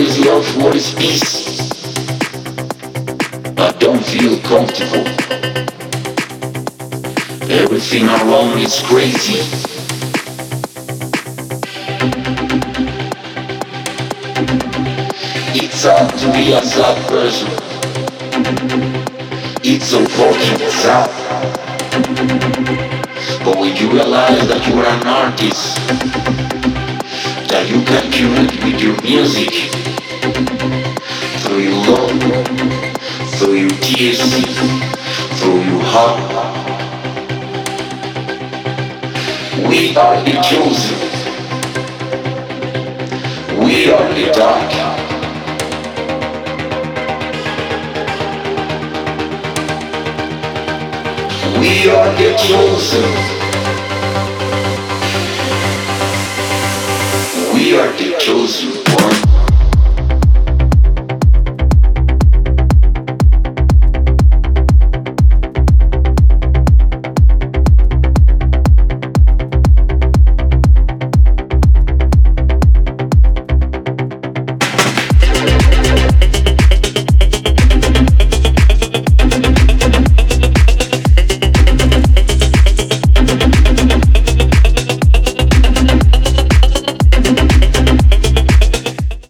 What is love, what is peace? I don't feel comfortable. Everything around is crazy. It's hard to be a sad person. It's unfortunate, sad. But when you realize that you are an artist, that you can curate with your music, through your tears, through your heart, we are the chosen. We are the dark. We are the chosen. We are the chosen one.